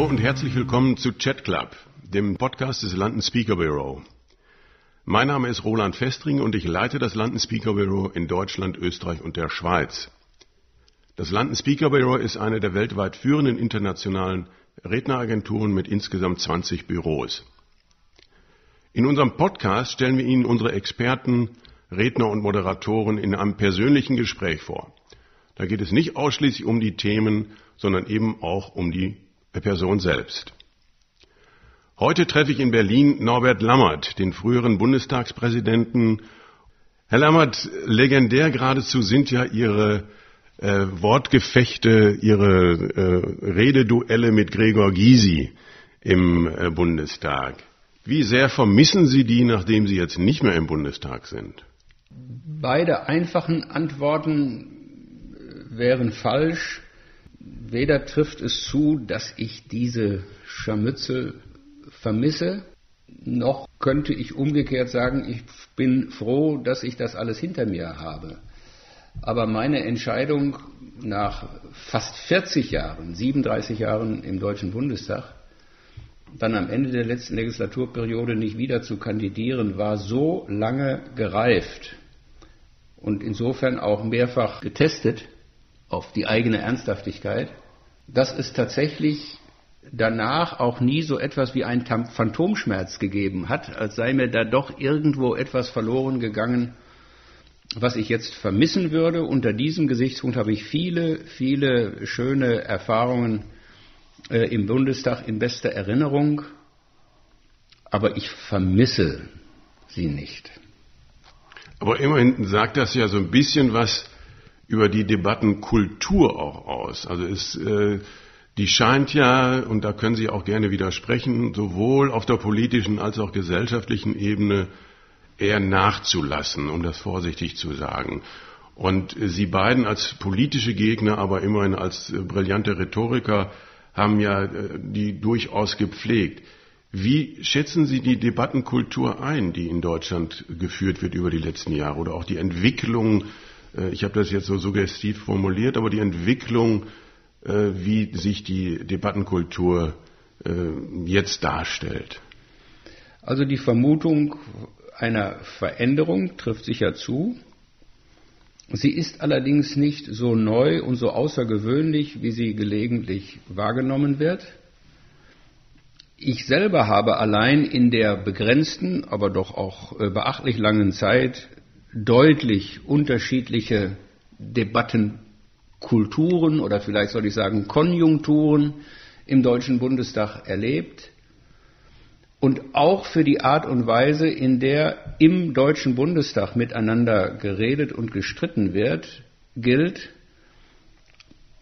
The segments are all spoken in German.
Hallo und herzlich willkommen zu Chat Club, dem Podcast des London Speaker Bureau. Mein Name ist Roland Festring und ich leite das London Speaker Bureau in Deutschland, Österreich und der Schweiz. Das London Speaker Bureau ist eine der weltweit führenden internationalen Redneragenturen mit insgesamt 20 Büros. In unserem Podcast stellen wir Ihnen unsere Experten, Redner und Moderatoren in einem persönlichen Gespräch vor. Da geht es nicht ausschließlich um die Themen, sondern eben auch um die Person selbst. Heute treffe ich in Berlin Norbert Lammert, den früheren Bundestagspräsidenten. Herr Lammert, legendär geradezu sind ja Ihre äh, Wortgefechte, Ihre äh, Rededuelle mit Gregor Gysi im äh, Bundestag. Wie sehr vermissen Sie die, nachdem Sie jetzt nicht mehr im Bundestag sind? Beide einfachen Antworten äh, wären falsch. Weder trifft es zu, dass ich diese Scharmützel vermisse, noch könnte ich umgekehrt sagen, ich bin froh, dass ich das alles hinter mir habe. Aber meine Entscheidung nach fast 40 Jahren, 37 Jahren im Deutschen Bundestag, dann am Ende der letzten Legislaturperiode nicht wieder zu kandidieren, war so lange gereift und insofern auch mehrfach getestet auf die eigene Ernsthaftigkeit, dass es tatsächlich danach auch nie so etwas wie ein Phantomschmerz gegeben hat, als sei mir da doch irgendwo etwas verloren gegangen, was ich jetzt vermissen würde. Unter diesem Gesichtspunkt habe ich viele, viele schöne Erfahrungen äh, im Bundestag in bester Erinnerung, aber ich vermisse sie nicht. Aber immerhin sagt das ja so ein bisschen was über die Debattenkultur auch aus. Also es, äh, die scheint ja, und da können Sie auch gerne widersprechen, sowohl auf der politischen als auch gesellschaftlichen Ebene eher nachzulassen, um das vorsichtig zu sagen. Und Sie beiden als politische Gegner, aber immerhin als brillante Rhetoriker haben ja äh, die durchaus gepflegt. Wie schätzen Sie die Debattenkultur ein, die in Deutschland geführt wird über die letzten Jahre oder auch die Entwicklung, ich habe das jetzt so suggestiv formuliert, aber die Entwicklung, äh, wie sich die Debattenkultur jetzt darstellt? Also die Vermutung einer Veränderung trifft sicher zu. Sie ist allerdings nicht so neu und so außergewöhnlich, wie sie gelegentlich wahrgenommen wird. Ich selber habe allein in der begrenzten, aber doch auch äh, beachtlich langen Zeit deutlich unterschiedliche Debattenkulturen oder vielleicht soll ich sagen Konjunkturen im Deutschen Bundestag erlebt und auch für die Art und Weise, in der im Deutschen Bundestag miteinander geredet und gestritten wird, gilt,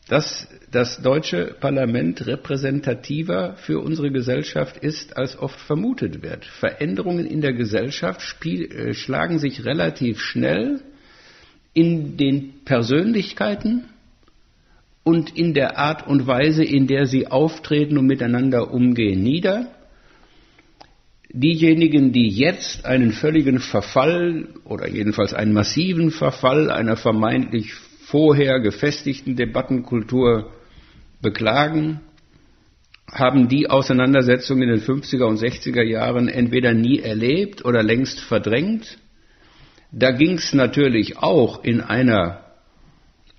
dass das deutsche Parlament repräsentativer für unsere Gesellschaft ist, als oft vermutet wird. Veränderungen in der Gesellschaft spiel, äh, schlagen sich relativ schnell in den Persönlichkeiten und in der Art und Weise, in der sie auftreten und miteinander umgehen, nieder diejenigen, die jetzt einen völligen Verfall oder jedenfalls einen massiven Verfall einer vermeintlich vorher gefestigten Debattenkultur beklagen, haben die Auseinandersetzung in den 50er und 60er Jahren entweder nie erlebt oder längst verdrängt. Da ging es natürlich auch in einer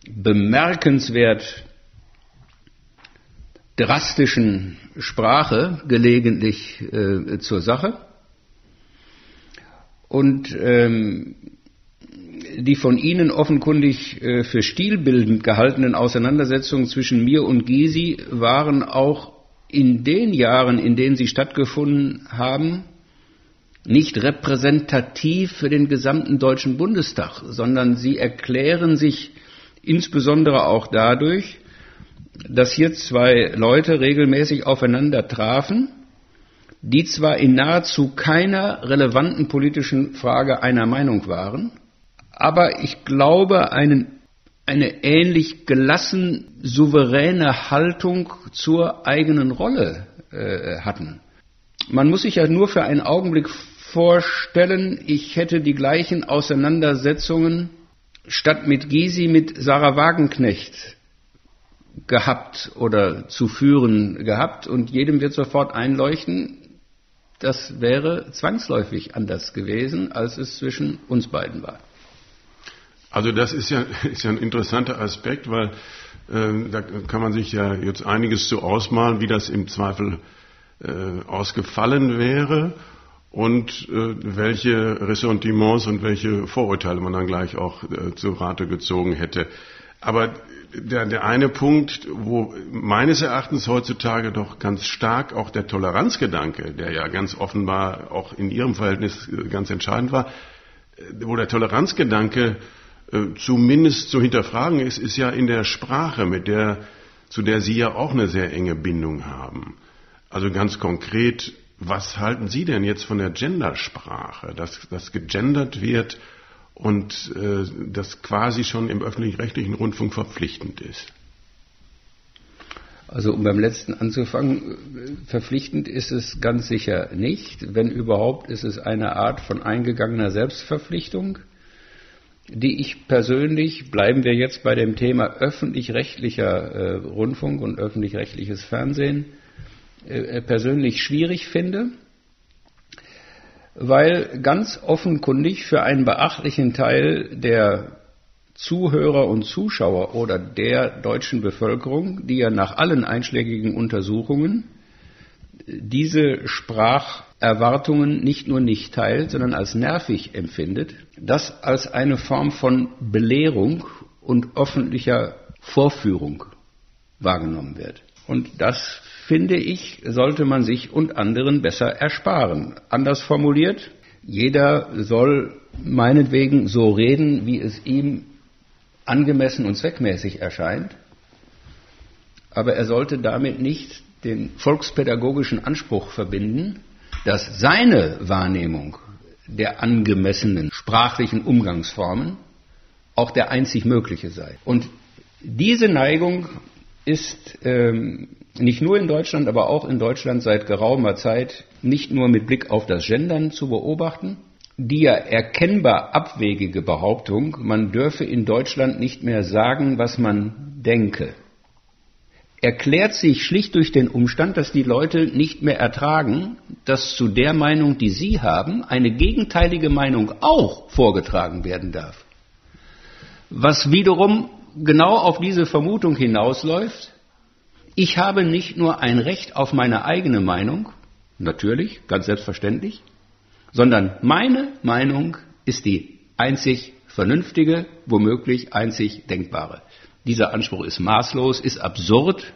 bemerkenswert drastischen Sprache gelegentlich äh, zur Sache. Und ähm, die von Ihnen offenkundig äh, für stilbildend gehaltenen Auseinandersetzungen zwischen mir und Gysi waren auch in den Jahren, in denen sie stattgefunden haben, nicht repräsentativ für den gesamten Deutschen Bundestag, sondern sie erklären sich insbesondere auch dadurch, dass hier zwei Leute regelmäßig aufeinander trafen, die zwar in nahezu keiner relevanten politischen Frage einer Meinung waren, aber ich glaube, einen, eine ähnlich gelassen souveräne Haltung zur eigenen Rolle äh, hatten. Man muss sich ja nur für einen Augenblick vorstellen, ich hätte die gleichen Auseinandersetzungen statt mit Gysi mit Sarah Wagenknecht gehabt oder zu führen gehabt und jedem wird sofort einleuchten, das wäre zwangsläufig anders gewesen, als es zwischen uns beiden war. Also das ist ja, ist ja ein interessanter Aspekt, weil äh, da kann man sich ja jetzt einiges zu ausmalen, wie das im Zweifel äh, ausgefallen wäre und äh, welche Ressentiments und welche Vorurteile man dann gleich auch äh, zu Rate gezogen hätte. Aber der, der eine Punkt, wo meines Erachtens heutzutage doch ganz stark auch der Toleranzgedanke, der ja ganz offenbar auch in Ihrem Verhältnis äh, ganz entscheidend war, äh, wo der Toleranzgedanke zumindest zu hinterfragen ist, ist ja in der Sprache, mit der, zu der Sie ja auch eine sehr enge Bindung haben. Also ganz konkret, was halten Sie denn jetzt von der Gendersprache, dass, dass gegendert wird und äh, das quasi schon im öffentlich-rechtlichen Rundfunk verpflichtend ist? Also um beim letzten anzufangen, verpflichtend ist es ganz sicher nicht. Wenn überhaupt, ist es eine Art von eingegangener Selbstverpflichtung die ich persönlich, bleiben wir jetzt bei dem Thema öffentlich-rechtlicher äh, Rundfunk und öffentlich-rechtliches Fernsehen, äh, äh, persönlich schwierig finde, weil ganz offenkundig für einen beachtlichen Teil der Zuhörer und Zuschauer oder der deutschen Bevölkerung, die ja nach allen einschlägigen Untersuchungen diese Spracherwartungen nicht nur nicht teilt, sondern als nervig empfindet, das als eine Form von Belehrung und öffentlicher Vorführung wahrgenommen wird. Und das, finde ich, sollte man sich und anderen besser ersparen. Anders formuliert, jeder soll meinetwegen so reden, wie es ihm angemessen und zweckmäßig erscheint, aber er sollte damit nicht den volkspädagogischen Anspruch verbinden, dass seine Wahrnehmung der angemessenen sprachlichen Umgangsformen auch der einzig mögliche sei. Und diese Neigung ist ähm, nicht nur in Deutschland, aber auch in Deutschland seit geraumer Zeit nicht nur mit Blick auf das Gendern zu beobachten. Die ja erkennbar abwegige Behauptung, man dürfe in Deutschland nicht mehr sagen, was man denke, erklärt sich schlicht durch den Umstand, dass die Leute nicht mehr ertragen, dass zu der Meinung, die sie haben, eine gegenteilige Meinung auch vorgetragen werden darf. Was wiederum genau auf diese Vermutung hinausläuft, ich habe nicht nur ein Recht auf meine eigene Meinung, natürlich, ganz selbstverständlich, sondern meine Meinung ist die einzig vernünftige, womöglich einzig denkbare. Dieser Anspruch ist maßlos, ist absurd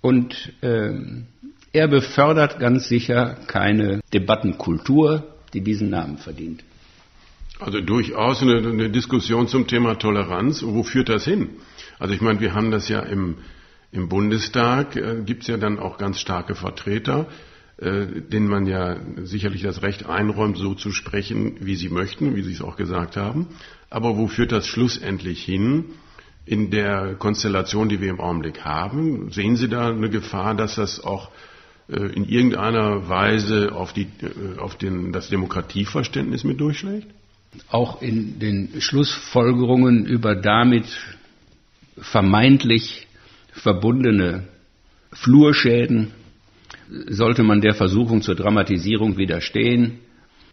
und äh, er befördert ganz sicher keine Debattenkultur, die diesen Namen verdient. Also durchaus eine, eine Diskussion zum Thema Toleranz. wo führt das hin? Also ich meine, wir haben das ja im, im Bundestag, äh, gibt es ja dann auch ganz starke Vertreter, äh, denen man ja sicherlich das Recht einräumt, so zu sprechen, wie sie möchten, wie Sie es auch gesagt haben. Aber wo führt das schlussendlich hin? In der Konstellation, die wir im Augenblick haben? Sehen Sie da eine Gefahr, dass das auch äh, in irgendeiner Weise auf, die, äh, auf den, das Demokratieverständnis mit durchschlägt? Auch in den Schlussfolgerungen über damit vermeintlich verbundene Flurschäden sollte man der Versuchung zur Dramatisierung widerstehen.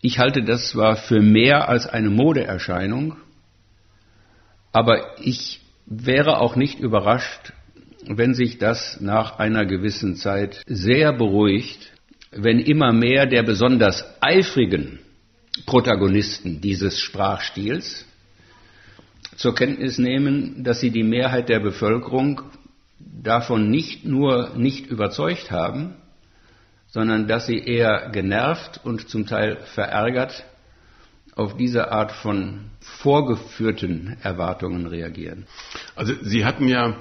Ich halte das zwar für mehr als eine Modeerscheinung, aber ich wäre auch nicht überrascht, wenn sich das nach einer gewissen Zeit sehr beruhigt, wenn immer mehr der besonders eifrigen Protagonisten dieses Sprachstils zur Kenntnis nehmen, dass sie die Mehrheit der Bevölkerung davon nicht nur nicht überzeugt haben, sondern dass sie eher genervt und zum Teil verärgert auf diese Art von vorgeführten Erwartungen reagieren. Also Sie hatten ja,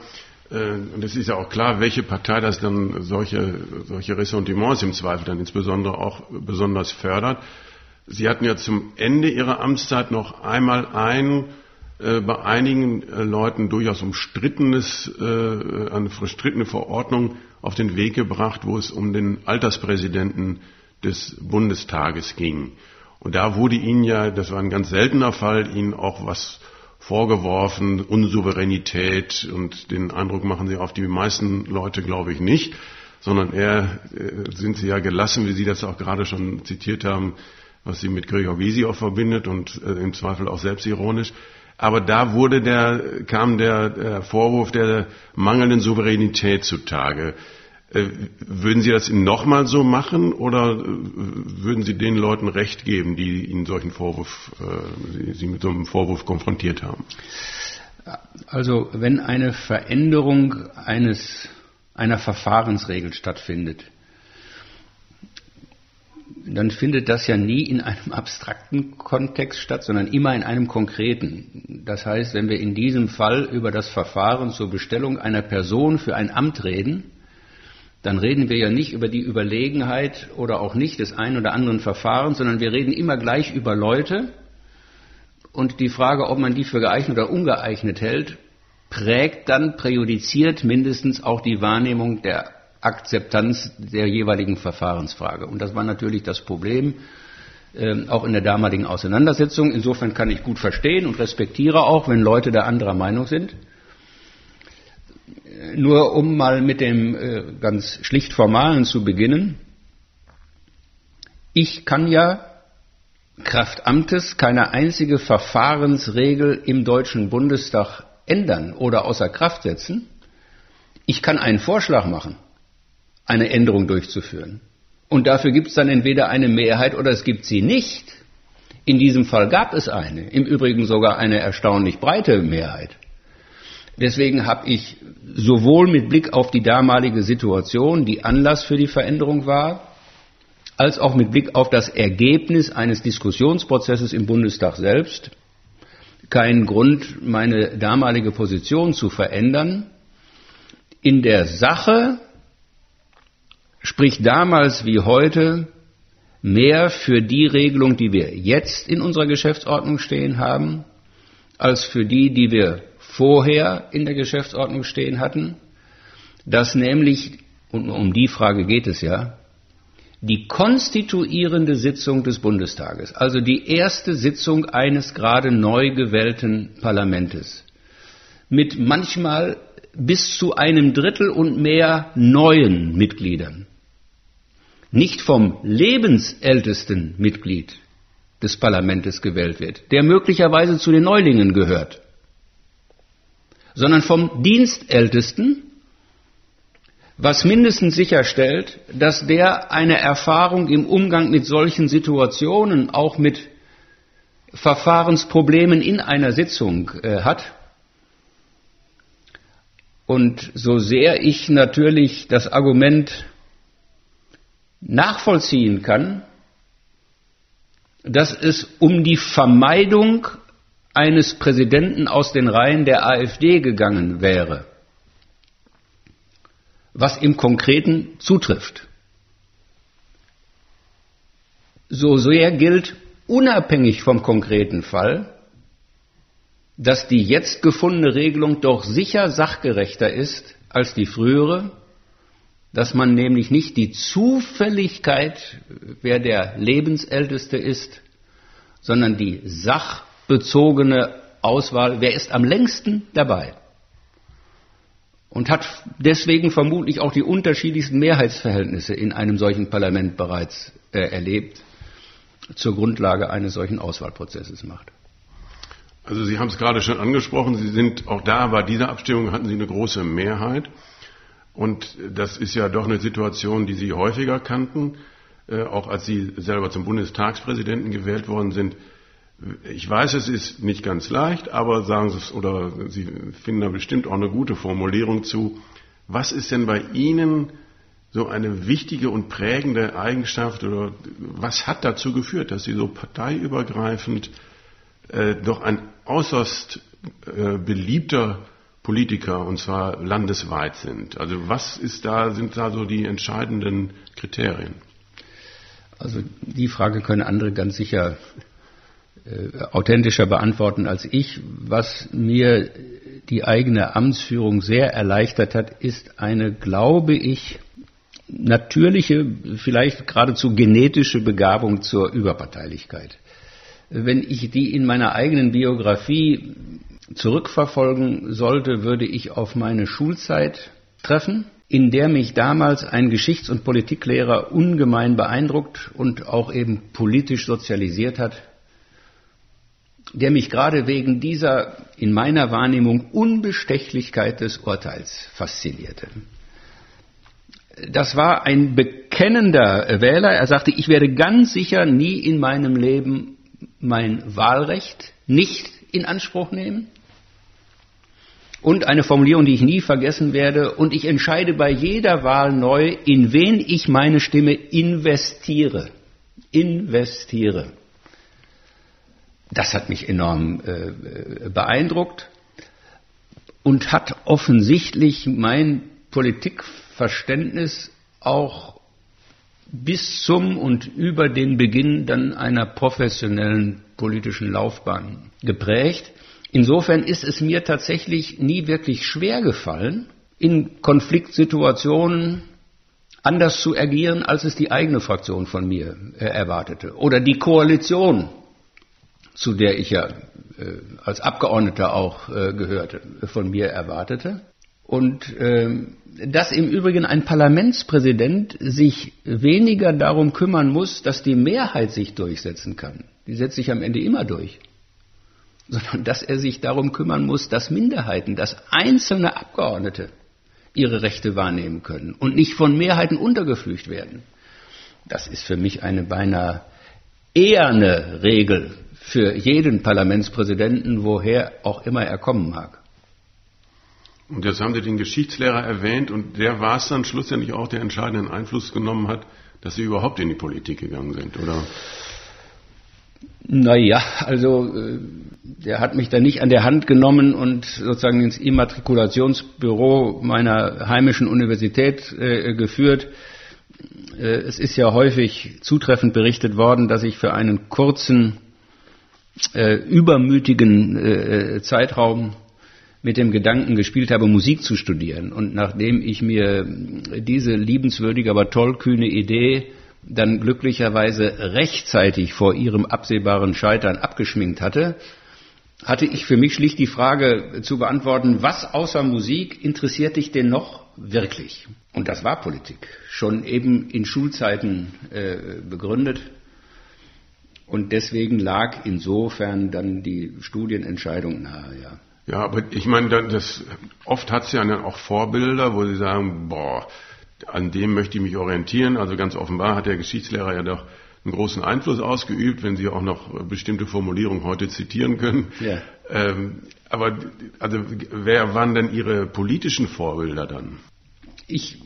äh, und es ist ja auch klar, welche Partei das dann solche, solche Ressentiments im Zweifel dann insbesondere auch besonders fördert. Sie hatten ja zum Ende Ihrer Amtszeit noch einmal ein äh, bei einigen äh, Leuten durchaus umstrittenes, eine verstrittene Verordnung auf den Weg gebracht, wo es um den Alterspräsidenten des Bundestages ging. Und da wurde Ihnen ja, das war ein ganz seltener Fall, Ihnen auch was vorgeworfen, Unsouveränität und den Eindruck machen sie auf die meisten Leute, glaube ich, nicht, sondern eher äh, sind sie ja gelassen, wie Sie das auch gerade schon zitiert haben, was sie mit Gregor Gysi auch verbindet und äh, im Zweifel auch selbstironisch. Aber da wurde der, kam der, der Vorwurf der mangelnden Souveränität zutage. Äh, würden Sie das nochmal so machen oder äh, würden Sie den Leuten Recht geben, die Ihnen solchen Vorwurf, äh, Sie mit so einem Vorwurf konfrontiert haben? Also wenn eine Veränderung eines, einer Verfahrensregel stattfindet, dann findet das ja nie in einem abstrakten Kontext statt, sondern immer in einem konkreten. Das heißt, wenn wir in diesem Fall über das Verfahren zur Bestellung einer Person für ein Amt reden, dann reden wir ja nicht über die Überlegenheit oder auch nicht des einen oder anderen Verfahrens, sondern wir reden immer gleich über Leute. Und die Frage, ob man die für geeignet oder ungeeignet hält, prägt dann, präjudiziert mindestens auch die Wahrnehmung der Akzeptanz der jeweiligen Verfahrensfrage. Und das war natürlich das Problem, äh, auch in der damaligen Auseinandersetzung. Insofern kann ich gut verstehen und respektiere auch, wenn Leute der anderer Meinung sind. Nur um mal mit dem äh, ganz schlicht Formalen zu beginnen. Ich kann ja Kraft Amtes keine einzige Verfahrensregel im Deutschen Bundestag ändern oder außer Kraft setzen. Ich kann einen Vorschlag machen, eine Änderung durchzuführen. Und dafür gibt es dann entweder eine Mehrheit oder es gibt sie nicht. In diesem Fall gab es eine, im Übrigen sogar eine erstaunlich breite Mehrheit. Deswegen habe ich sowohl mit Blick auf die damalige Situation, die Anlass für die Veränderung war, als auch mit Blick auf das Ergebnis eines Diskussionsprozesses im Bundestag selbst keinen Grund, meine damalige Position zu verändern. In der Sache spricht damals wie heute mehr für die Regelung, die wir jetzt in unserer Geschäftsordnung stehen haben, als für die, die wir vorher in der Geschäftsordnung stehen hatten, dass nämlich, und um die Frage geht es ja, die konstituierende Sitzung des Bundestages, also die erste Sitzung eines gerade neu gewählten Parlamentes, mit manchmal bis zu einem Drittel und mehr neuen Mitgliedern, nicht vom lebensältesten Mitglied des Parlaments gewählt wird, der möglicherweise zu den Neulingen gehört, sondern vom Dienstältesten, was mindestens sicherstellt, dass der eine Erfahrung im Umgang mit solchen Situationen, auch mit Verfahrensproblemen in einer Sitzung äh, hat. Und so sehr ich natürlich das Argument nachvollziehen kann, dass es um die Vermeidung eines Präsidenten aus den Reihen der AfD gegangen wäre, was im Konkreten zutrifft. So sehr gilt unabhängig vom konkreten Fall, dass die jetzt gefundene Regelung doch sicher sachgerechter ist als die frühere, dass man nämlich nicht die Zufälligkeit, wer der Lebensälteste ist, sondern die Sach bezogene Auswahl, wer ist am längsten dabei? Und hat deswegen vermutlich auch die unterschiedlichsten Mehrheitsverhältnisse in einem solchen Parlament bereits äh, erlebt, zur Grundlage eines solchen Auswahlprozesses macht. Also Sie haben es gerade schon angesprochen, Sie sind auch da bei dieser Abstimmung hatten Sie eine große Mehrheit. Und das ist ja doch eine Situation, die Sie häufiger kannten, äh, auch als Sie selber zum Bundestagspräsidenten gewählt worden sind. Ich weiß, es ist nicht ganz leicht, aber sagen Sie es oder Sie finden da bestimmt auch eine gute Formulierung zu. Was ist denn bei Ihnen so eine wichtige und prägende Eigenschaft oder was hat dazu geführt, dass Sie so parteiübergreifend äh, doch ein äußerst äh, beliebter Politiker und zwar landesweit sind? Also was ist da, sind da so die entscheidenden Kriterien? Also die Frage können andere ganz sicher authentischer beantworten als ich. Was mir die eigene Amtsführung sehr erleichtert hat, ist eine, glaube ich, natürliche, vielleicht geradezu genetische Begabung zur Überparteilichkeit. Wenn ich die in meiner eigenen Biografie zurückverfolgen sollte, würde ich auf meine Schulzeit treffen, in der mich damals ein Geschichts- und Politiklehrer ungemein beeindruckt und auch eben politisch sozialisiert hat, der mich gerade wegen dieser in meiner Wahrnehmung Unbestechlichkeit des Urteils faszinierte. Das war ein bekennender Wähler. Er sagte, ich werde ganz sicher nie in meinem Leben mein Wahlrecht nicht in Anspruch nehmen. Und eine Formulierung, die ich nie vergessen werde, und ich entscheide bei jeder Wahl neu, in wen ich meine Stimme investiere. Investiere. Das hat mich enorm äh, beeindruckt und hat offensichtlich mein Politikverständnis auch bis zum und über den Beginn dann einer professionellen politischen Laufbahn geprägt. Insofern ist es mir tatsächlich nie wirklich schwer gefallen, in Konfliktsituationen anders zu agieren, als es die eigene Fraktion von mir äh, erwartete. Oder die Koalition, zu der ich ja äh, als Abgeordneter auch äh, gehörte, von mir erwartete. Und äh, dass im Übrigen ein Parlamentspräsident sich weniger darum kümmern muss, dass die Mehrheit sich durchsetzen kann. Die setzt sich am Ende immer durch sondern dass er sich darum kümmern muss, dass Minderheiten, dass einzelne Abgeordnete ihre Rechte wahrnehmen können und nicht von Mehrheiten untergeflücht werden. Das ist für mich eine beinahe eherne Regel für jeden Parlamentspräsidenten, woher auch immer er kommen mag. Und jetzt haben Sie den Geschichtslehrer erwähnt und der war es dann schlussendlich auch, der entscheidenden Einfluss genommen hat, dass Sie überhaupt in die Politik gegangen sind, oder? Naja, also äh, der hat mich da nicht an der Hand genommen und sozusagen ins Immatrikulationsbüro meiner heimischen Universität äh, geführt. Äh, es ist ja häufig zutreffend berichtet worden, dass ich für einen kurzen, äh, übermütigen äh, Zeitraum mit dem Gedanken gespielt habe, Musik zu studieren. Und nachdem ich mir diese liebenswürdige, aber tollkühne Idee dann glücklicherweise rechtzeitig vor ihrem absehbaren Scheitern abgeschminkt hatte, hatte ich für mich schlicht die Frage zu beantworten, was außer Musik interessiert dich denn noch wirklich? Und das war Politik, schon eben in Schulzeiten äh, begründet. Und deswegen lag insofern dann die Studienentscheidung nahe, ja. Ja, aber ich meine, das, oft hat es ja dann auch Vorbilder, wo sie sagen, boah, an dem möchte ich mich orientieren. Also ganz offenbar hat der Geschichtslehrer ja doch einen großen Einfluss ausgeübt, wenn Sie auch noch bestimmte Formulierungen heute zitieren können. Ja. Ähm, aber also wer waren denn Ihre politischen Vorbilder dann? Ich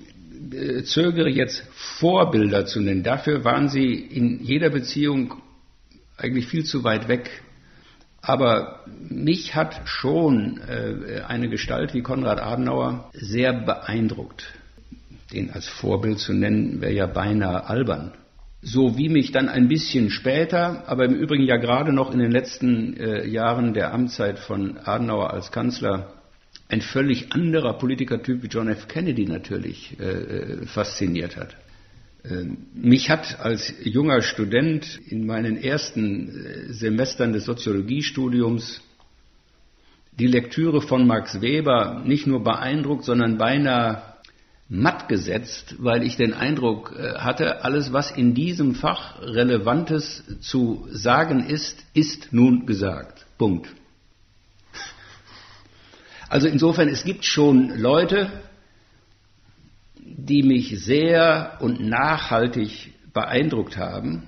äh, zögere jetzt Vorbilder zu nennen. Dafür waren Sie in jeder Beziehung eigentlich viel zu weit weg. Aber mich hat schon äh, eine Gestalt wie Konrad Adenauer sehr beeindruckt den als Vorbild zu nennen, wäre ja beinahe albern. So wie mich dann ein bisschen später, aber im Übrigen ja gerade noch in den letzten äh, Jahren der Amtszeit von Adenauer als Kanzler, ein völlig anderer Politikertyp wie John F. Kennedy natürlich äh, äh fasziniert hat. Ähm, mich hat als junger Student in meinen ersten äh, Semestern des Soziologiestudiums die Lektüre von Max Weber nicht nur beeindruckt, sondern beinahe matt gesetzt, weil ich den Eindruck äh, hatte, alles, was in diesem Fach Relevantes zu sagen ist, ist nun gesagt. Punkt. Also insofern, es gibt schon Leute, die mich sehr und nachhaltig beeindruckt haben,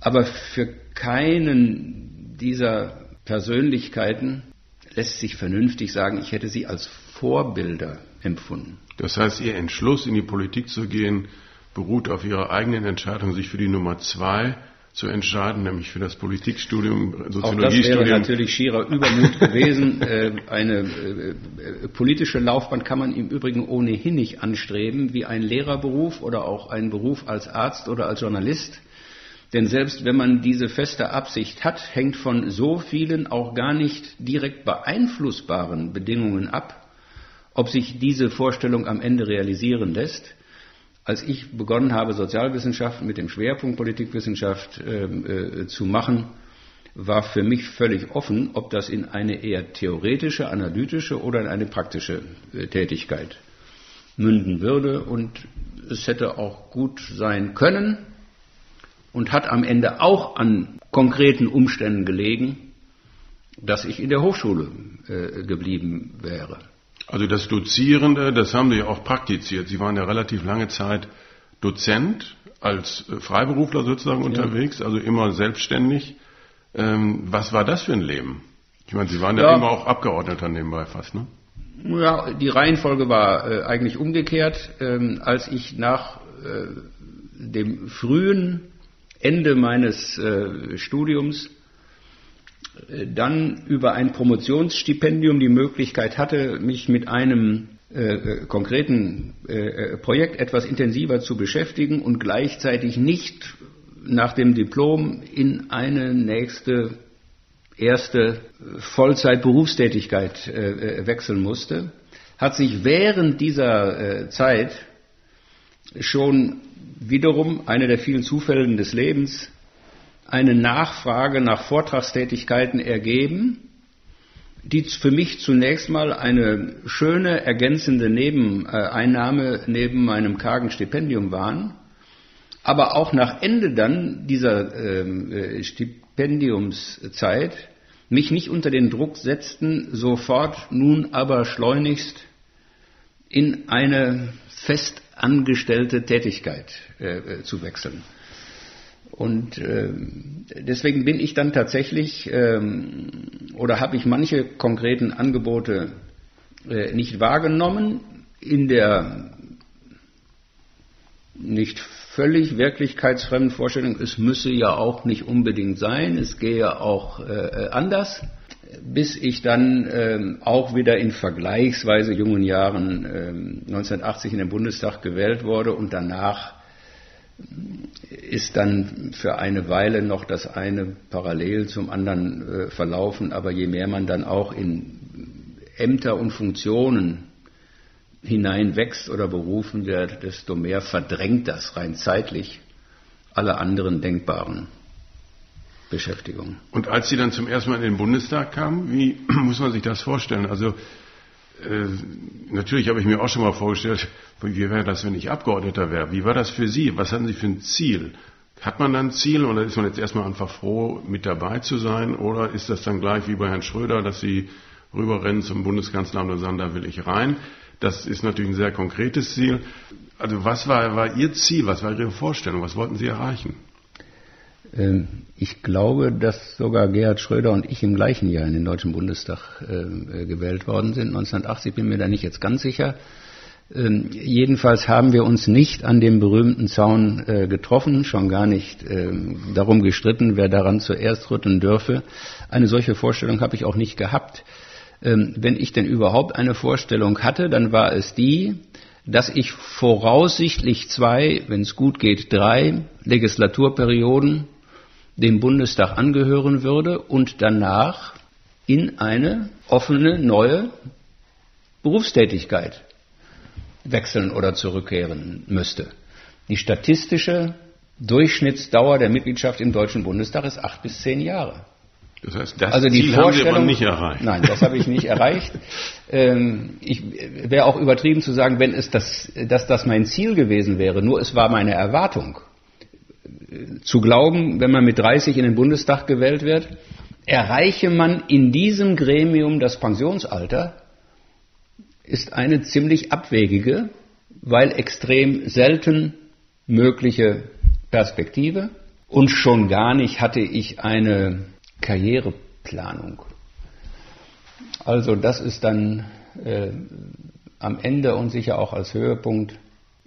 aber für keinen dieser Persönlichkeiten lässt sich vernünftig sagen, ich hätte sie als Vorbilder empfunden. Das heißt, Ihr Entschluss, in die Politik zu gehen, beruht auf Ihrer eigenen Entscheidung, sich für die Nummer zwei zu entscheiden, nämlich für das Politikstudium, Soziologiestudium. Auch das wäre natürlich schierer Übermut gewesen. Äh, eine äh, politische Laufbahn kann man im Übrigen ohnehin nicht anstreben, wie ein Lehrerberuf oder auch ein Beruf als Arzt oder als Journalist. Denn selbst wenn man diese feste Absicht hat, hängt von so vielen auch gar nicht direkt beeinflussbaren Bedingungen ab, ob sich diese Vorstellung am Ende realisieren lässt. als ich begonnen habe, Sozialwissenschaften mit dem Schwerpunkt Politikwissenschaft ähm, äh, zu machen, war für mich völlig offen, ob das in eine eher theoretische, analytische oder in eine praktische äh, Tätigkeit münden würde. Und es hätte auch gut sein können und hat am Ende auch an konkreten Umständen gelegen, dass ich in der Hochschule äh, geblieben wäre. Also das Dozierende, das haben Sie auch praktiziert. Sie waren ja relativ lange Zeit Dozent als äh, Freiberufler sozusagen unterwegs, also immer selbstständig. Ähm, was war das für ein Leben? Ich meine, Sie waren ja, ja immer auch Abgeordneter nebenbei fast, ne? Ja, die Reihenfolge war äh, eigentlich umgekehrt. Ähm, als ich nach äh, dem frühen Ende meines äh, Studiums dann über ein Promotionsstipendium die Möglichkeit hatte, mich mit einem äh, äh konkreten äh, Projekt etwas intensiver zu beschäftigen und gleichzeitig nicht nach dem Diplom in eine nächste erste Vollzeit-Berufstätigkeit äh, wechseln musste, hat sich während dieser äh, Zeit schon wiederum eine der vielen Zufälle des Lebens eine Nachfrage nach Vortragstätigkeiten ergeben, die für mich zunächst mal eine schöne ergänzende Nebeneinnahme neben meinem kargen Stipendium waren, aber auch nach Ende dann dieser ähm, äh, Stipendiumszeit mich nicht unter den Druck setzten, sofort nun aber schleunigst in eine fest angestellte Tätigkeit äh, äh, zu wechseln. Und äh, deswegen bin ich dann tatsächlich ähm, oder habe ich manche konkreten Angebote äh, nicht wahrgenommen in der nicht völlig wirklichkeitsfremden Vorstellung, es müsse ja auch nicht unbedingt sein, es gehe auch äh, anders, bis ich dann ähm, auch wieder in vergleichsweise jungen Jahren ähm, 1980 in den Bundestag gewählt wurde und danach ist dann für eine Weile noch das eine parallel zum anderen äh, verlaufen, aber je mehr man dann auch in Ämter und Funktionen hineinwächst oder berufen wird, desto mehr verdrängt das rein zeitlich alle anderen denkbaren Beschäftigungen. Und als Sie dann zum ersten Mal in den Bundestag kamen, wie muss man sich das vorstellen? Also äh, natürlich habe ich mir auch schon mal vorgestellt, wie wäre das, wenn ich Abgeordneter wäre? Wie war das für Sie? Was hatten Sie für ein Ziel? Hat man dann ein Ziel oder ist man jetzt erstmal einfach froh, mit dabei zu sein? Oder ist das dann gleich wie bei Herrn Schröder, dass Sie rüberrennen zum Bundeskanzleramt und sagen, da will ich rein? Das ist natürlich ein sehr konkretes Ziel. Also was war, war Ihr Ziel? Was war Ihre Vorstellung? Was wollten Sie erreichen? Ähm, ich glaube, dass sogar Gerhard Schröder und ich im gleichen Jahr in den Deutschen Bundestag ähm, äh, gewählt worden sind. 1980 bin mir da nicht jetzt ganz sicher. Ähm, jedenfalls haben wir uns nicht an dem berühmten Zaun äh, getroffen, schon gar nicht darum gestritten, wer daran zuerst rütteln dürfe. Eine solche Vorstellung habe ich auch nicht gehabt. Wenn ich denn überhaupt eine Vorstellung hatte, dann war es die, dass ich voraussichtlich zwei, wenn es gut geht, drei Legislaturperioden dem Bundestag angehören würde und danach in eine offene neue Berufstätigkeit wechseln oder zurückkehren müsste. Die statistische Durchschnittsdauer der Mitgliedschaft im Deutschen Bundestag ist acht bis zehn Jahre. Das heißt, das also die Ziel Vorstellung, haben Sie nicht erreicht. Nein, das habe ich nicht erreicht. Ähm, ich wäre auch übertrieben zu sagen, wenn es das, dass das mein Ziel gewesen wäre. Nur es war meine Erwartung zu glauben, wenn man mit 30 in den Bundestag gewählt wird, erreiche man in diesem Gremium das Pensionsalter, ist eine ziemlich abwegige, weil extrem selten mögliche Perspektive. Und schon gar nicht hatte ich eine Karriereplanung. Also das ist dann äh, am Ende und sicher auch als Höhepunkt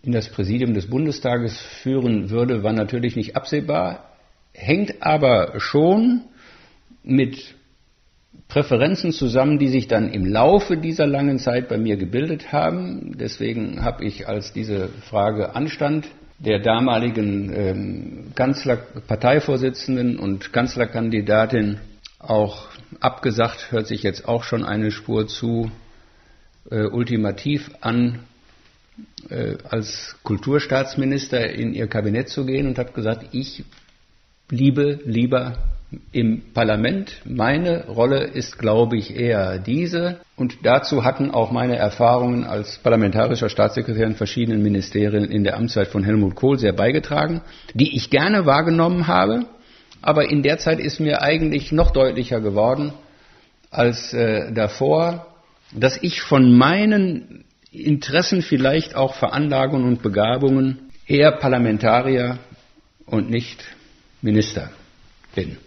in das Präsidium des Bundestages führen würde, war natürlich nicht absehbar, hängt aber schon mit Präferenzen zusammen, die sich dann im Laufe dieser langen Zeit bei mir gebildet haben. Deswegen habe ich, als diese Frage anstand, der damaligen ähm, Kanzler, Parteivorsitzenden und Kanzlerkandidatin auch abgesagt, hört sich jetzt auch schon eine Spur zu äh, ultimativ an, äh, als Kulturstaatsminister in ihr Kabinett zu gehen und habe gesagt, ich bliebe lieber im Parlament. Meine Rolle ist, glaube ich, eher diese. Und dazu hatten auch meine Erfahrungen als parlamentarischer Staatssekretär in verschiedenen Ministerien in der Amtszeit von Helmut Kohl sehr beigetragen, die ich gerne wahrgenommen habe. Aber in der Zeit ist mir eigentlich noch deutlicher geworden als äh, davor, dass ich von meinen Interessen, vielleicht auch Veranlagungen und Begabungen eher Parlamentarier und nicht Minister bin.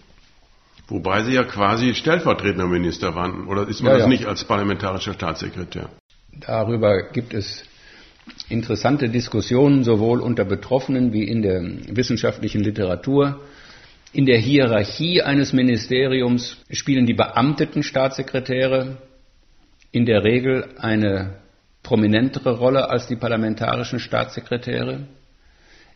Wobei Sie ja quasi stellvertretender Minister waren, oder ist man ja, das ja. nicht als parlamentarischer Staatssekretär? Darüber gibt es interessante Diskussionen sowohl unter Betroffenen wie in der wissenschaftlichen Literatur. In der Hierarchie eines Ministeriums spielen die beamteten Staatssekretäre in der Regel eine prominentere Rolle als die parlamentarischen Staatssekretäre.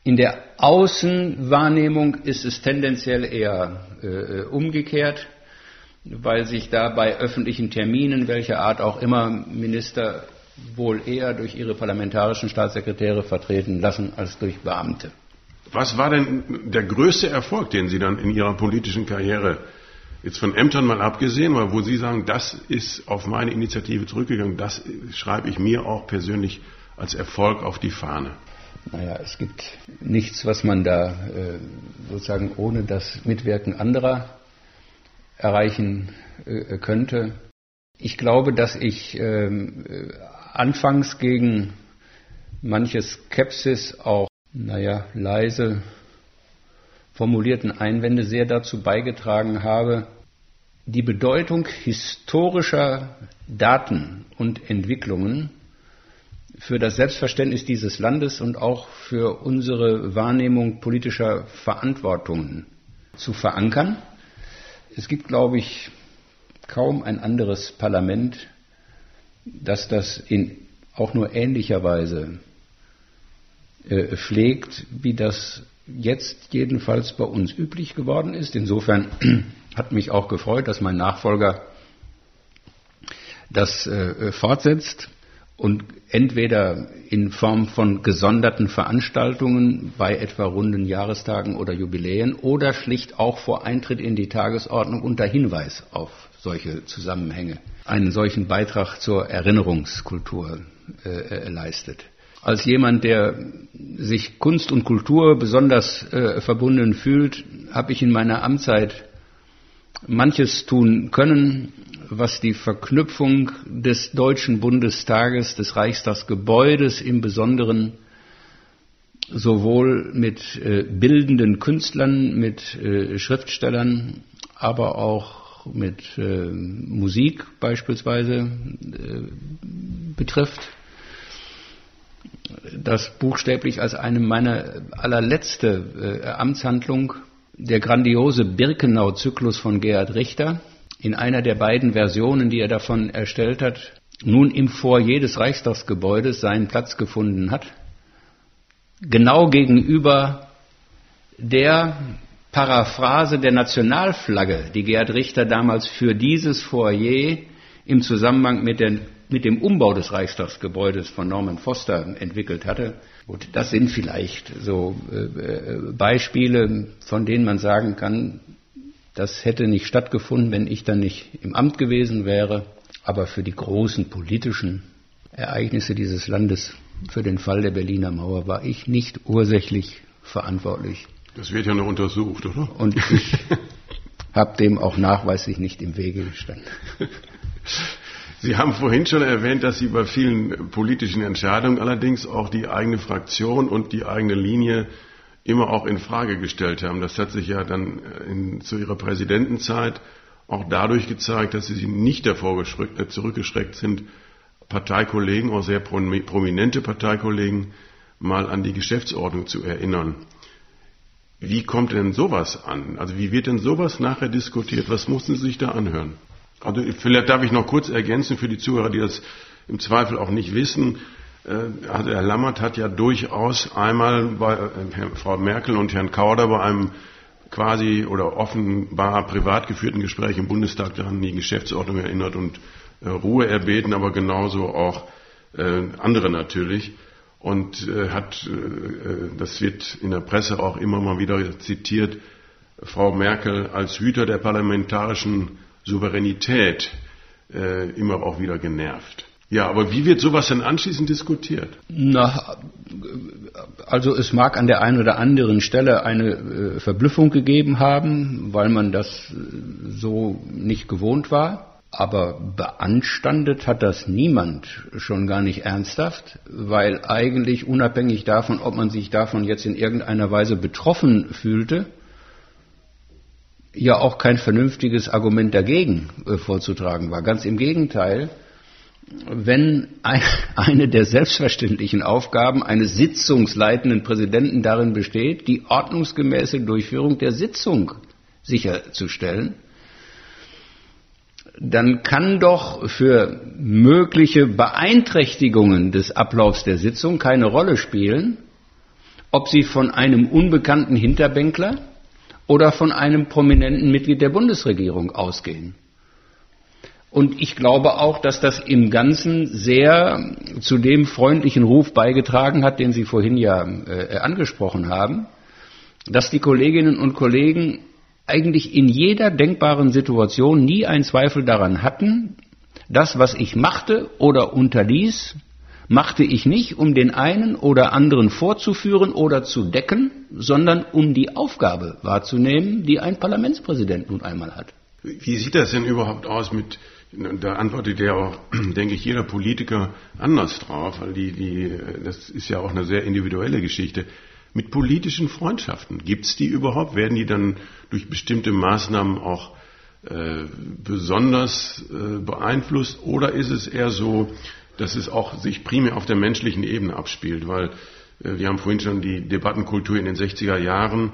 In der Außenwahrnehmung ist es tendenziell eher äh, umgekehrt, weil sich da bei öffentlichen Terminen, welcher Art auch immer, Minister wohl eher durch ihre parlamentarischen Staatssekretäre vertreten lassen als durch Beamte. Was war denn der größte Erfolg, den Sie dann in Ihrer politischen Karriere, jetzt von Ämtern mal abgesehen, wo Sie sagen, das ist auf meine Initiative zurückgegangen, das schreibe ich mir auch persönlich als Erfolg auf die Fahne? Naja, es gibt nichts, was man da äh, sozusagen ohne das Mitwirken anderer erreichen äh, könnte. Ich glaube, dass ich ähm, äh, anfangs gegen manche Skepsis auch, naja, leise formulierten Einwände sehr dazu beigetragen habe, die Bedeutung historischer Daten und Entwicklungen für das Selbstverständnis dieses Landes und auch für unsere Wahrnehmung politischer Verantwortungen zu verankern. Es gibt, glaube ich, kaum ein anderes Parlament, das das in auch nur ähnlicher Weise äh, pflegt, wie das jetzt jedenfalls bei uns üblich geworden ist. Insofern hat mich auch gefreut, dass mein Nachfolger das äh, fortsetzt und entweder in Form von gesonderten Veranstaltungen bei etwa runden Jahrestagen oder Jubiläen oder schlicht auch vor Eintritt in die Tagesordnung unter Hinweis auf solche Zusammenhänge einen solchen Beitrag zur Erinnerungskultur äh, äh leistet. Als jemand, der sich Kunst und Kultur besonders äh, verbunden fühlt, habe ich in meiner Amtszeit manches tun können, was die Verknüpfung des Deutschen Bundestages, des Reichstagsgebäudes im Besonderen sowohl mit äh, bildenden Künstlern, mit äh, Schriftstellern, aber auch mit äh, Musik beispielsweise äh, betrifft. Das buchstäblich als eine meiner allerletzte äh, Amtshandlung der grandiose Birkenau-Zyklus von Gerhard Richter. In einer der beiden Versionen, die er davon erstellt hat, nun im Foyer des Reichstagsgebäudes seinen Platz gefunden hat, genau gegenüber der Paraphrase der Nationalflagge, die Gerhard Richter damals für dieses Foyer im Zusammenhang mit, den, mit dem Umbau des Reichstagsgebäudes von Norman Foster entwickelt hatte. Gut, das sind vielleicht so äh Beispiele, von denen man sagen kann, das hätte nicht stattgefunden, wenn ich dann nicht im Amt gewesen wäre. Aber für die großen politischen Ereignisse dieses Landes, für den Fall der Berliner Mauer, war ich nicht ursächlich verantwortlich. Das wird ja noch untersucht, oder? Und ich habe dem auch nachweislich nicht im Wege gestanden. Sie haben vorhin schon erwähnt, dass Sie bei vielen politischen Entscheidungen allerdings auch die eigene Fraktion und die eigene Linie immer auch in Frage gestellt haben. Das hat sich ja dann äh, in, zu ihrer Präsidentenzeit auch dadurch gezeigt, dass sie nicht davor äh, zurückgeschreckt sind, Parteikollegen, auch sehr prominente Parteikollegen, mal an die Geschäftsordnung zu erinnern. Wie kommt denn sowas an? Also wie wird denn sowas nachher diskutiert? Was mussten Sie sich da anhören? Also vielleicht darf ich noch kurz ergänzen für die Zuhörer, die das im Zweifel auch nicht wissen. Äh, also Herr Lammert hat ja durchaus einmal bei äh, Frau Merkel und Herrn Kauder bei einem quasi oder offenbar privat geführten Gespräch im Bundestag daran die Geschäftsordnung erinnert und äh, Ruhe erbeten, aber genauso auch andere natürlich. und hat, das wird in der Presse auch immer mal wieder zitiert, Frau Merkel als Hüter der parlamentarischen Souveränität äh, immer auch wieder genervt. Ja, aber wie wird sowas denn anschließend diskutiert? Na, also es mag an der einen oder anderen Stelle eine äh, Verblüffung gegeben haben, weil man das äh, so nicht gewohnt war. Aber beanstandet hat das niemand, schon gar nicht ernsthaft, weil eigentlich unabhängig davon, ob man sich davon jetzt in irgendeiner Weise betroffen fühlte, ja auch kein vernünftiges Argument dagegen äh, vorzutragen war. Ganz im Gegenteil, wenn eine der selbstverständlichen Aufgaben eines sitzungsleitenden Präsidenten darin besteht, die ordnungsgemäße Durchführung der Sitzung sicherzustellen, dann kann doch für mögliche Beeinträchtigungen des Ablaufs der Sitzung keine Rolle spielen, ob sie von einem unbekannten Hinterbänkler oder von einem prominenten Mitglied der Bundesregierung ausgehen. Und ich glaube auch, dass das im Ganzen sehr zu dem freundlichen Ruf beigetragen hat, den Sie vorhin ja äh, angesprochen haben, dass die Kolleginnen und Kollegen eigentlich in jeder denkbaren Situation nie einen Zweifel daran hatten, das, was ich machte oder unterließ, machte ich nicht, um den einen oder anderen vorzuführen oder zu decken, sondern um die Aufgabe wahrzunehmen, die ein Parlamentspräsident nun einmal hat. Wie sieht das denn überhaupt aus mit, da antwortet ja auch, denke ich, jeder Politiker anders drauf, weil die, die, das ist ja auch eine sehr individuelle Geschichte. Mit politischen Freundschaften, gibt es die überhaupt? Werden die dann durch bestimmte Maßnahmen auch äh, besonders äh, beeinflusst oder ist es eher so, dass es auch sich primär auf der menschlichen Ebene abspielt, weil äh, wir haben vorhin schon die Debattenkultur in den 60er Jahren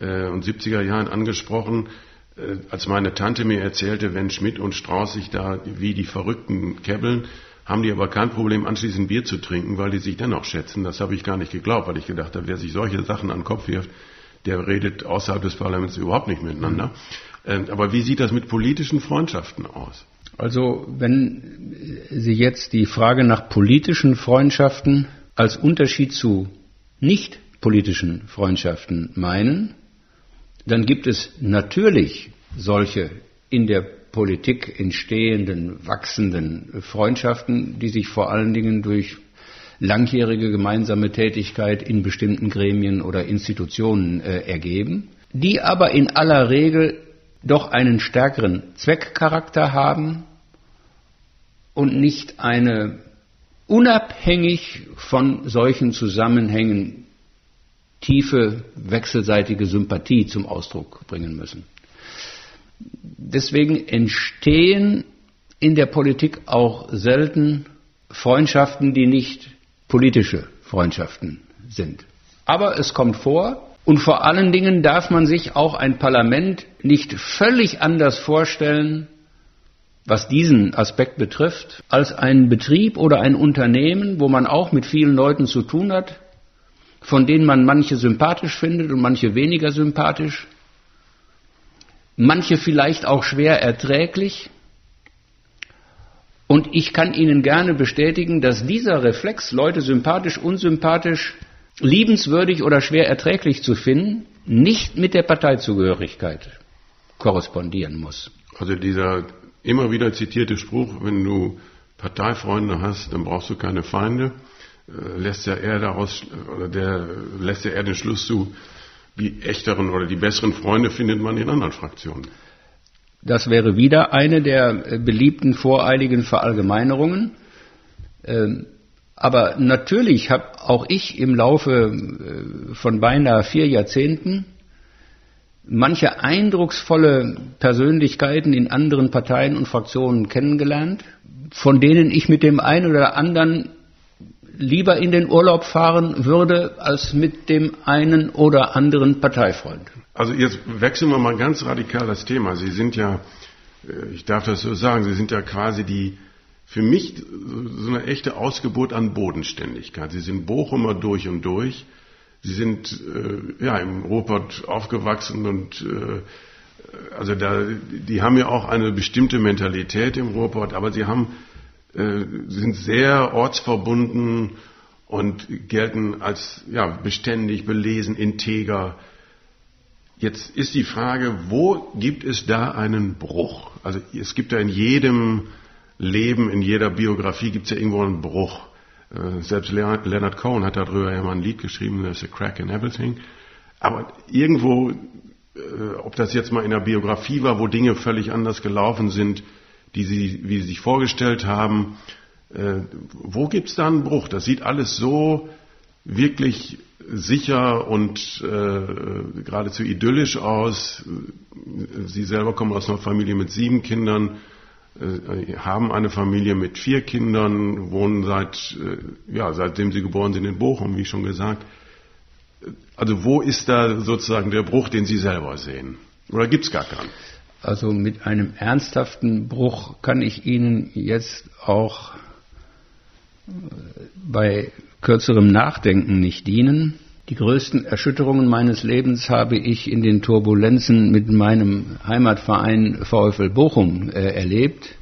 äh, und 70er Jahren angesprochen. Äh, als meine Tante mir erzählte, wenn Schmidt und Strauß sich da wie die Verrückten kebbeln, haben die aber kein Problem, anschließend Bier zu trinken, weil die sich dennoch schätzen. Das habe ich gar nicht geglaubt, weil ich gedacht habe, wer sich solche Sachen an den Kopf wirft, der redet außerhalb des Parlaments überhaupt nicht miteinander. Mhm. Aber wie sieht das mit politischen Freundschaften aus? Also wenn Sie jetzt die Frage nach politischen Freundschaften als Unterschied zu nicht politischen Freundschaften meinen, dann gibt es natürlich solche in der Politik entstehenden, wachsenden Freundschaften, die sich vor allen Dingen durch langjährige gemeinsame Tätigkeit in bestimmten Gremien oder Institutionen äh, ergeben, die aber in aller Regel doch einen stärkeren Zweckcharakter haben und nicht eine unabhängig von solchen Zusammenhängen tiefe wechselseitige Sympathie zum Ausdruck bringen müssen. Deswegen entstehen in der Politik auch selten Freundschaften, die nicht politische Freundschaften sind. Aber es kommt vor, und vor allen Dingen darf man sich auch ein Parlament nicht völlig anders vorstellen, was diesen Aspekt betrifft, als ein Betrieb oder ein Unternehmen, wo man auch mit vielen Leuten zu tun hat, von denen man manche sympathisch findet und manche weniger sympathisch, manche vielleicht auch schwer erträglich. Und ich kann Ihnen gerne bestätigen, dass dieser Reflex, Leute sympathisch, unsympathisch liebenswürdig oder schwer erträglich zu finden, nicht mit der Parteizugehörigkeit korrespondieren muss. Also dieser immer wieder zitierte Spruch, wenn du Parteifreunde hast, dann brauchst du keine Feinde, äh, lässt ja eher daraus, oder der lässt ja eher den Schluss zu, die echteren oder die besseren Freunde findet man in anderen Fraktionen. Das wäre wieder eine der äh, beliebten voreiligen Verallgemeinerungen. Ähm, aber natürlich habe auch ich im Laufe äh, von beinahe vier Jahrzehnten manche eindrucksvolle Persönlichkeiten in anderen Parteien und Fraktionen kennengelernt, von denen ich mit dem einen oder anderen lieber in den Urlaub fahren würde als mit dem einen oder anderen Parteifreund. Also jetzt wechseln wir mal ganz radikal das Thema. Sie sind ja, äh, ich darf das so sagen, Sie sind ja quasi die für mich so eine echte Ausgeburt an Bodenständigkeit. Sie sind Bochumer durch und durch. Sie sind äh, ja im Ruhrpott aufgewachsen und äh, also da, die haben ja auch eine bestimmte Mentalität im Ruhrpott, aber sie haben, äh, sind sehr ortsverbunden und gelten als ja, beständig, belesen, integer. Jetzt ist die Frage, wo gibt es da einen Bruch? Also es gibt ja in jedem Leben, in jeder Biografie gibt es ja irgendwo einen Bruch. Äh, selbst Leonard Cohen hat darüber ja mal ein Lied geschrieben, There's a Crack in Everything. Aber irgendwo, äh, ob das jetzt mal in der Biografie war, wo Dinge völlig anders gelaufen sind, die sie, wie sie sich vorgestellt haben, äh, wo gibt es da einen Bruch? Das sieht alles so wirklich sicher und geradezu idyllisch aus. Sie selber kommen aus einer Familie mit sieben Kindern, haben eine Familie mit vier Kindern, wohnen seit, äh, ja, seitdem sie geboren sind in Bochum, wie schon gesagt. Also wo ist da sozusagen der Bruch, den Sie selber sehen? Oder gibt es gar keinen? Also mit einem ernsthaften Bruch kann ich Ihnen jetzt auch bei kürzerem Nachdenken nicht dienen. Die größten Erschütterungen meines Lebens habe ich in den Turbulenzen mit meinem Heimatverein VfL Bochum äh, erlebt.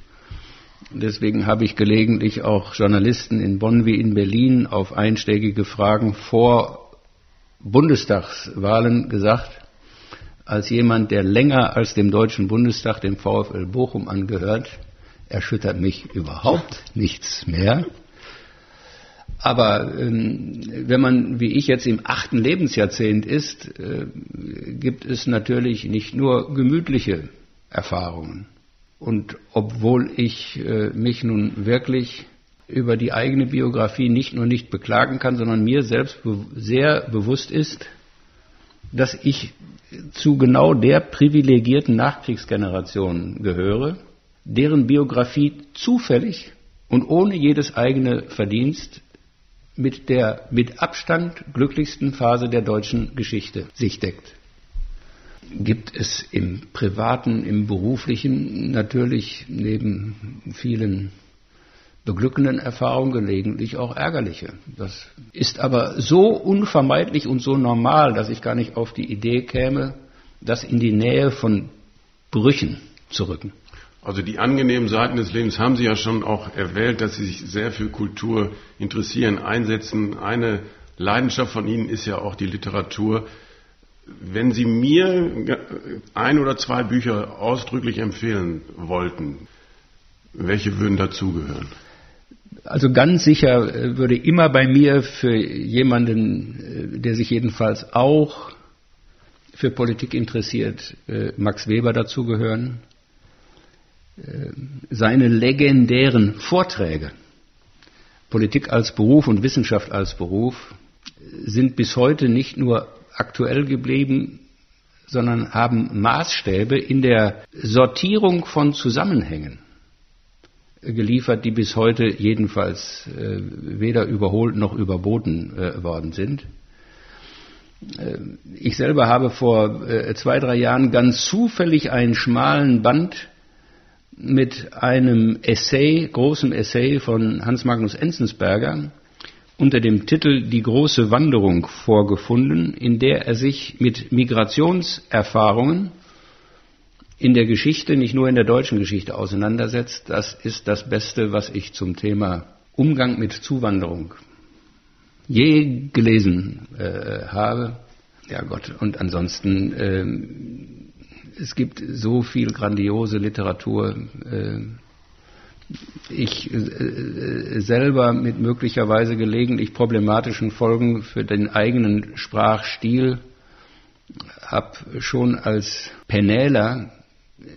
Deswegen habe ich gelegentlich auch Journalisten in Bonn wie in Berlin auf einschlägige Fragen vor Bundestagswahlen gesagt, als jemand, der länger als dem Deutschen Bundestag dem VfL Bochum angehört, erschüttert mich überhaupt nichts mehr. Aber ähm, wenn man, wie ich jetzt im achten Lebensjahrzehnt ist, äh, gibt es natürlich nicht nur gemütliche Erfahrungen. Und obwohl ich äh, mich nun wirklich über die eigene Biografie nicht nur nicht beklagen kann, sondern mir selbst be sehr bewusst ist, dass ich zu genau der privilegierten Nachkriegsgeneration gehöre, deren Biografie zufällig und ohne jedes eigene Verdienst mit der mit Abstand glücklichsten Phase der deutschen Geschichte sich deckt. Gibt es im privaten, im beruflichen natürlich neben vielen beglückenden Erfahrungen gelegentlich auch ärgerliche. Das ist aber so unvermeidlich und so normal, dass ich gar nicht auf die Idee käme, das in die Nähe von Brüchen zu rücken. Also die angenehmen Seiten des Lebens haben Sie ja schon auch erwähnt, dass Sie sich sehr für Kultur interessieren, einsetzen. Eine Leidenschaft von Ihnen ist ja auch die Literatur. Wenn Sie mir ein oder zwei Bücher ausdrücklich empfehlen wollten, welche würden dazugehören? Also ganz sicher äh, würde immer bei mir für jemanden, äh, der sich jedenfalls auch für Politik interessiert, äh, Max Weber dazugehören. Seine legendären Vorträge, Politik als Beruf und Wissenschaft als Beruf, sind bis heute nicht nur aktuell geblieben, sondern haben Maßstäbe in der Sortierung von Zusammenhängen geliefert, die bis heute jedenfalls äh, weder überholt noch überboten äh, worden sind. Äh, ich selber habe vor äh, zwei, drei Jahren ganz zufällig einen schmalen Band mit einem Essay, großem Essay von Hans Magnus Enzensberger unter dem Titel Die große Wanderung vorgefunden, in der er sich mit Migrationserfahrungen in der Geschichte, nicht nur in der deutschen Geschichte auseinandersetzt. Das ist das Beste, was ich zum Thema Umgang mit Zuwanderung je gelesen äh, habe. Ja Gott, und ansonsten, äh, es gibt so viel grandiose Literatur. Äh, ich äh, selber mit möglicherweise gelegentlich problematischen Folgen für den eigenen Sprachstil habe schon als Penäler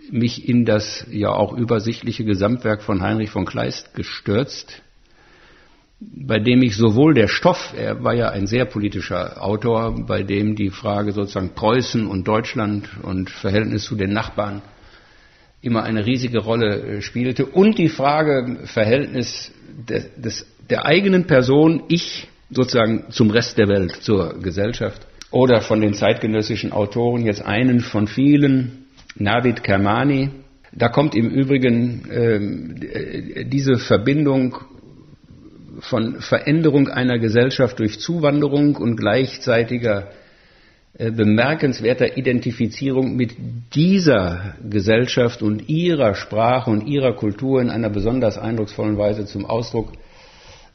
mich in das ja auch übersichtliche Gesamtwerk von Heinrich von Kleist gestürzt, bei dem ich sowohl der Stoff, er war ja ein sehr politischer Autor, bei dem die Frage sozusagen Preußen und Deutschland und Verhältnis zu den Nachbarn immer eine riesige Rolle äh, spielte und die Frage Verhältnis des, des, der eigenen Person, ich sozusagen zum Rest der Welt, zur Gesellschaft oder von den zeitgenössischen Autoren jetzt einen von vielen Navid Kermani. Da kommt im Übrigen äh, diese Verbindung von Veränderung einer Gesellschaft durch Zuwanderung und gleichzeitiger äh, bemerkenswerter Identifizierung mit dieser Gesellschaft und ihrer Sprache und ihrer Kultur in einer besonders eindrucksvollen Weise zum Ausdruck.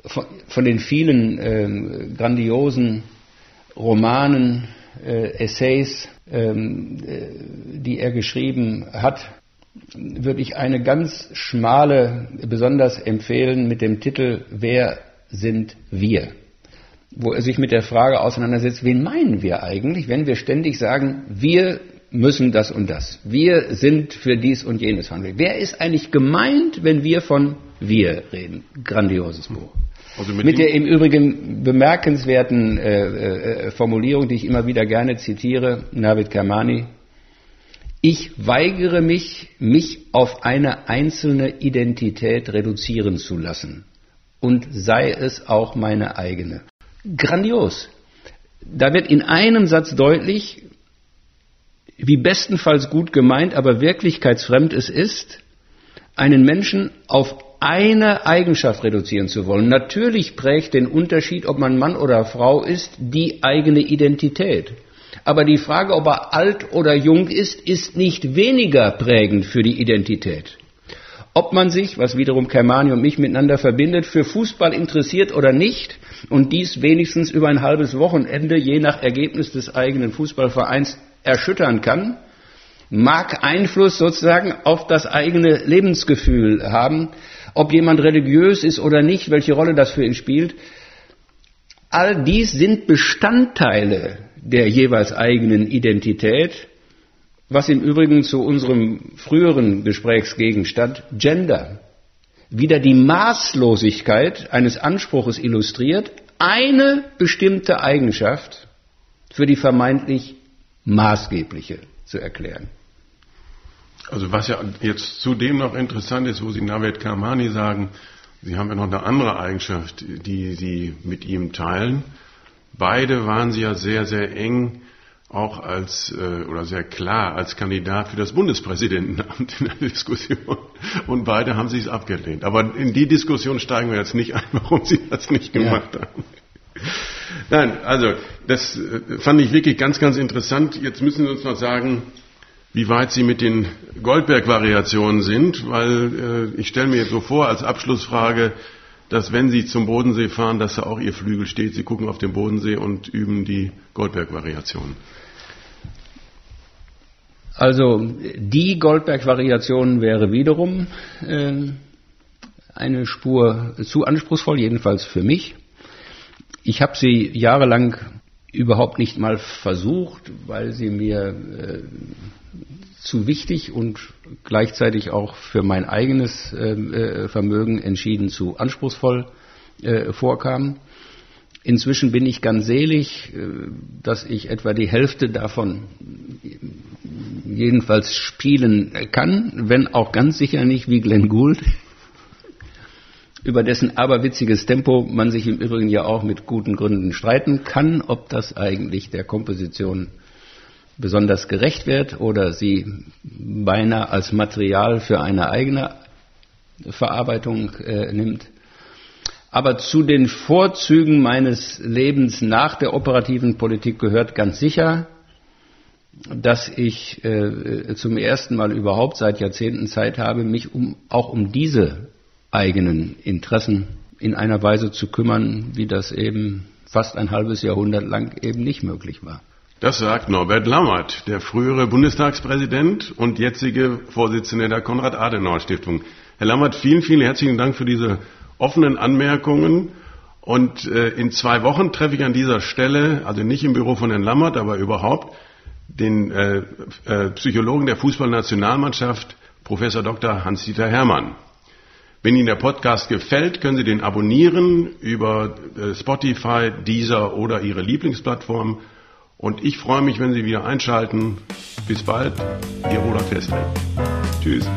von, von den vielen äh, grandiosen Romanen, äh, Essays, ähm, äh, die er geschrieben hat, würde ich eine ganz schmale besonders empfehlen mit dem Titel Wer sind wir? Wo er sich mit der Frage auseinandersetzt, wen meinen wir eigentlich, wenn wir ständig sagen, wir müssen das und das. Wir sind für dies und jenes handeln. Wer ist eigentlich gemeint, wenn wir von wir reden? Grandioses Buch. Also mit, mit der im Übrigen bemerkenswerten äh, äh, Formulierung, die ich immer wieder gerne zitiere, Navid Kermani, ich weigere mich, mich auf eine einzelne Identität reduzieren zu lassen. Und sei es auch meine eigene. Grandios. Da wird in einem Satz deutlich, wie bestenfalls gut gemeint, aber wirklichkeitsfremd es ist, einen Menschen auf eine Eigenschaft reduzieren zu wollen. Natürlich prägt den Unterschied, ob man Mann oder Frau ist, die eigene Identität. Aber die Frage, ob er alt oder jung ist, ist nicht weniger prägend für die Identität. Ob man sich, was wiederum Kermani und mich miteinander verbindet, für Fußball interessiert oder nicht und dies wenigstens über ein halbes Wochenende je nach Ergebnis des eigenen Fußballvereins erschüttern kann, mag Einfluss sozusagen auf das eigene Lebensgefühl haben, ob jemand religiös ist oder nicht, welche Rolle das für ihn spielt. All dies sind Bestandteile der jeweils eigenen Identität, was im Übrigen zu unserem früheren Gesprächsgegenstand Gender wieder die Maßlosigkeit eines Anspruches illustriert, eine bestimmte Eigenschaft für die vermeintlich maßgebliche zu erklären. Also was ja jetzt zudem noch interessant ist, wo Sie Navid Karmani sagen, Sie haben ja noch eine andere Eigenschaft, die Sie mit ihm teilen. Beide waren Sie ja sehr, sehr eng auch als äh, oder sehr klar als Kandidat für das Bundespräsidentenamt in der Diskussion. Und beide haben sich es abgelehnt. Aber in die Diskussion steigen wir jetzt nicht ein, warum Sie das nicht gemacht ja. haben. Nein, also das äh, fand ich wirklich ganz, ganz interessant. Jetzt müssen Sie uns noch sagen, wie weit Sie mit den Goldberg-Variationen sind, weil äh, ich stelle mir jetzt so vor als Abschlussfrage, dass wenn Sie zum Bodensee fahren, dass da auch Ihr Flügel steht. Sie gucken auf den Bodensee und üben die Goldberg-Variationen. Also die Goldberg-Variation wäre wiederum äh, eine Spur zu anspruchsvoll, jedenfalls für mich. Ich habe sie jahrelang überhaupt nicht mal versucht, weil sie mir äh, zu wichtig und gleichzeitig auch für mein eigenes äh, äh Vermögen entschieden zu anspruchsvoll äh, vorkamen. Inzwischen bin ich ganz selig, äh, dass ich etwa die Hälfte davon jedenfalls spielen kann, wenn auch ganz sicher nicht wie Glenn Gould über dessen aberwitziges Tempo man sich im Übrigen ja auch mit guten Gründen streiten kann, ob das eigentlich der Komposition besonders gerecht wird oder sie beinahe als Material für eine eigene Verarbeitung äh, nimmt. Aber zu den Vorzügen meines Lebens nach der operativen Politik gehört ganz sicher, dass ich äh, zum ersten Mal überhaupt seit Jahrzehnten Zeit habe, mich um, auch um diese eigenen Interessen in einer Weise zu kümmern, wie das eben fast ein halbes Jahrhundert lang eben nicht möglich war. Das sagt Norbert Lammert, der frühere Bundestagspräsident und jetzige Vorsitzende der Konrad-Adenauer-Stiftung. Herr Lammert, vielen, vielen herzlichen Dank für diese offenen Anmerkungen. Und äh, in zwei Wochen treffe ich an dieser Stelle, also nicht im Büro von Herrn Lammert, aber überhaupt, den äh, äh, Psychologen der Fußballnationalmannschaft, Professor Dr. Hans-Dieter Hermann. Wenn Ihnen der Podcast gefällt, können Sie den abonnieren über äh, Spotify, Deezer oder Ihre Lieblingsplattform. Und ich freue mich, wenn Sie wieder einschalten. Bis bald, Ihr Roland Festring. Tschüss.